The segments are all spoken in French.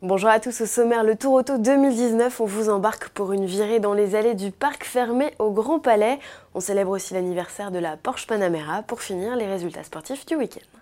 Bonjour à tous, au sommaire le Tour Auto 2019, on vous embarque pour une virée dans les allées du parc fermé au Grand Palais. On célèbre aussi l'anniversaire de la Porsche Panamera pour finir les résultats sportifs du week-end.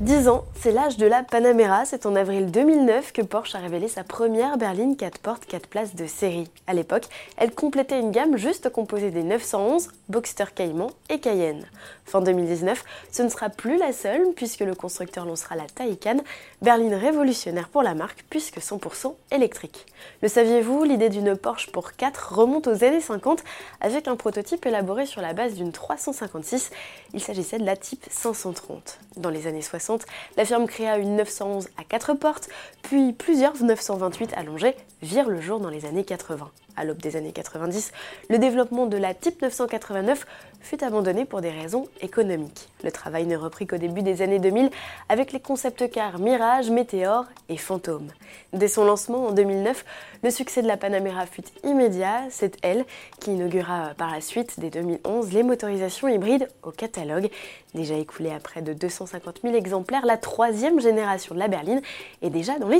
10 ans, c'est l'âge de la Panamera. C'est en avril 2009 que Porsche a révélé sa première berline 4 portes 4 places de série. À l'époque, elle complétait une gamme juste composée des 911, Boxster Cayman et Cayenne. Fin 2019, ce ne sera plus la seule puisque le constructeur lancera la Taycan, berline révolutionnaire pour la marque puisque 100% électrique. Le saviez-vous, l'idée d'une Porsche pour 4 remonte aux années 50 avec un prototype élaboré sur la base d'une 356. Il s'agissait de la Type 530. Dans les années 60, la firme créa une 911 à 4 portes, puis plusieurs 928 allongées virent le jour dans les années 80. À l'aube des années 90, le développement de la Type 989 fut abandonné pour des raisons économiques. Le travail ne reprit qu'au début des années 2000 avec les concept cars Mirage, Météor et Fantôme. Dès son lancement en 2009, le succès de la Panamera fut immédiat. C'est elle qui inaugura par la suite, dès 2011, les motorisations hybrides au catalogue. Déjà écoulée à près de 250 000 exemplaires, la troisième génération de la berline est déjà dans les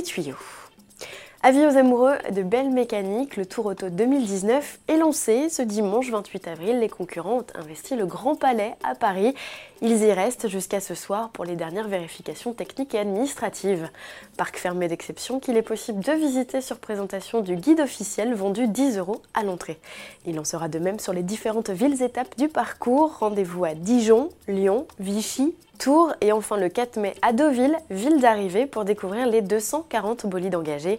Avis aux amoureux de belles mécaniques, le Tour Auto 2019 est lancé. Ce dimanche 28 avril, les concurrents ont investi le Grand Palais à Paris. Ils y restent jusqu'à ce soir pour les dernières vérifications techniques et administratives. Parc fermé d'exception qu'il est possible de visiter sur présentation du guide officiel vendu 10 euros à l'entrée. Il en sera de même sur les différentes villes étapes du parcours. Rendez-vous à Dijon, Lyon, Vichy, Et enfin le 4 mai à Deauville, ville d'arrivée pour découvrir les 240 bolides engagés.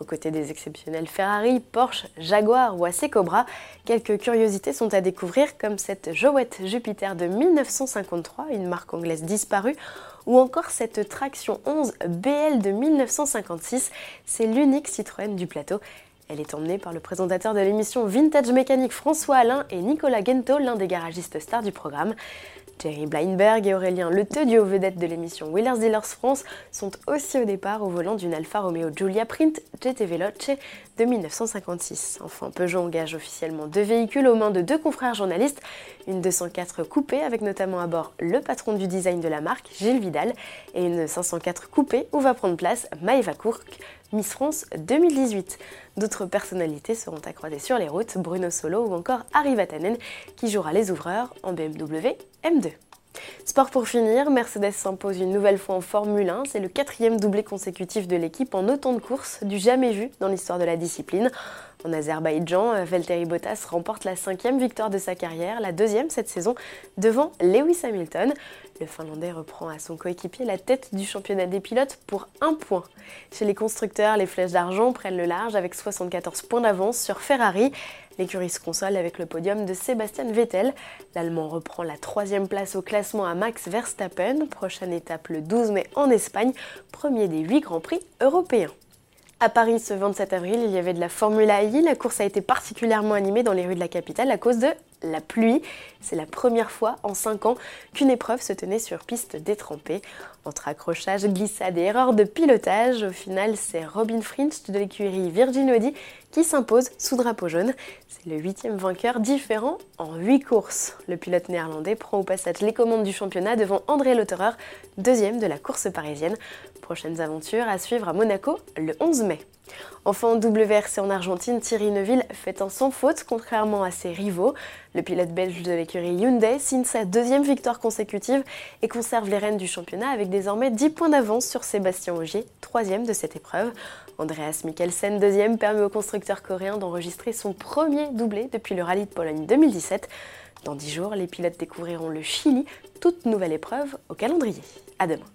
Aux côtés des exceptionnels Ferrari, Porsche, Jaguar ou AC Cobra, quelques curiosités sont à découvrir comme cette Jouette Jupiter de 1953, une marque anglaise disparue, ou encore cette Traction 11 BL de 1956, c'est l'unique Citroën du plateau. Elle est emmenée par le présentateur de l'émission Vintage Mécanique François Alain et Nicolas Gento, l'un des garagistes stars du programme. Jerry Bleinberg et Aurélien Leteux, duo vedette de l'émission Wheelers Dealers France, sont aussi au départ au volant d'une Alfa Romeo Giulia Print GT Veloce de 1956. Enfin, Peugeot engage officiellement deux véhicules aux mains de deux confrères journalistes, une 204 coupée avec notamment à bord le patron du design de la marque, Gilles Vidal, et une 504 coupée où va prendre place Maëva Kourk, Miss France 2018. D'autres personnalités seront à croiser sur les routes, Bruno Solo ou encore Harry Vatanen qui jouera les ouvreurs en BMW M2. Sport pour finir, Mercedes s'impose une nouvelle fois en Formule 1. C'est le quatrième doublé consécutif de l'équipe en autant de courses, du jamais vu dans l'histoire de la discipline. En Azerbaïdjan, Valtteri Bottas remporte la cinquième victoire de sa carrière, la deuxième cette saison, devant Lewis Hamilton. Le Finlandais reprend à son coéquipier la tête du championnat des pilotes pour un point. Chez les constructeurs, les flèches d'argent prennent le large avec 74 points d'avance sur Ferrari. L'écurie se console avec le podium de Sébastien Vettel. L'Allemand reprend la troisième place au classement à Max Verstappen. Prochaine étape le 12 mai en Espagne, premier des huit Grands Prix européens. À Paris, ce 27 avril, il y avait de la Formula E. La course a été particulièrement animée dans les rues de la capitale à cause de la pluie. C'est la première fois en 5 ans qu'une épreuve se tenait sur piste détrempée. Entre accrochage, glissade et erreur de pilotage, au final, c'est Robin Frinch de l'écurie Virgin Audi qui s'impose sous drapeau jaune. C'est le huitième vainqueur différent en 8 courses. Le pilote néerlandais prend au passage les commandes du championnat devant André Lotterer, deuxième de la course parisienne. Prochaines aventures à suivre à Monaco le 11 mai. Enfin, en WRC en Argentine, Thierry Neuville fait un sans faute, contrairement à ses rivaux. Le pilote belge de l'écurie Hyundai signe sa deuxième victoire consécutive et conserve les rênes du championnat avec désormais 10 points d'avance sur Sébastien Ogier, troisième de cette épreuve. Andreas Mikkelsen, deuxième, permet au constructeur coréen d'enregistrer son premier doublé depuis le rallye de Pologne 2017. Dans 10 jours, les pilotes découvriront le Chili, toute nouvelle épreuve au calendrier. À demain.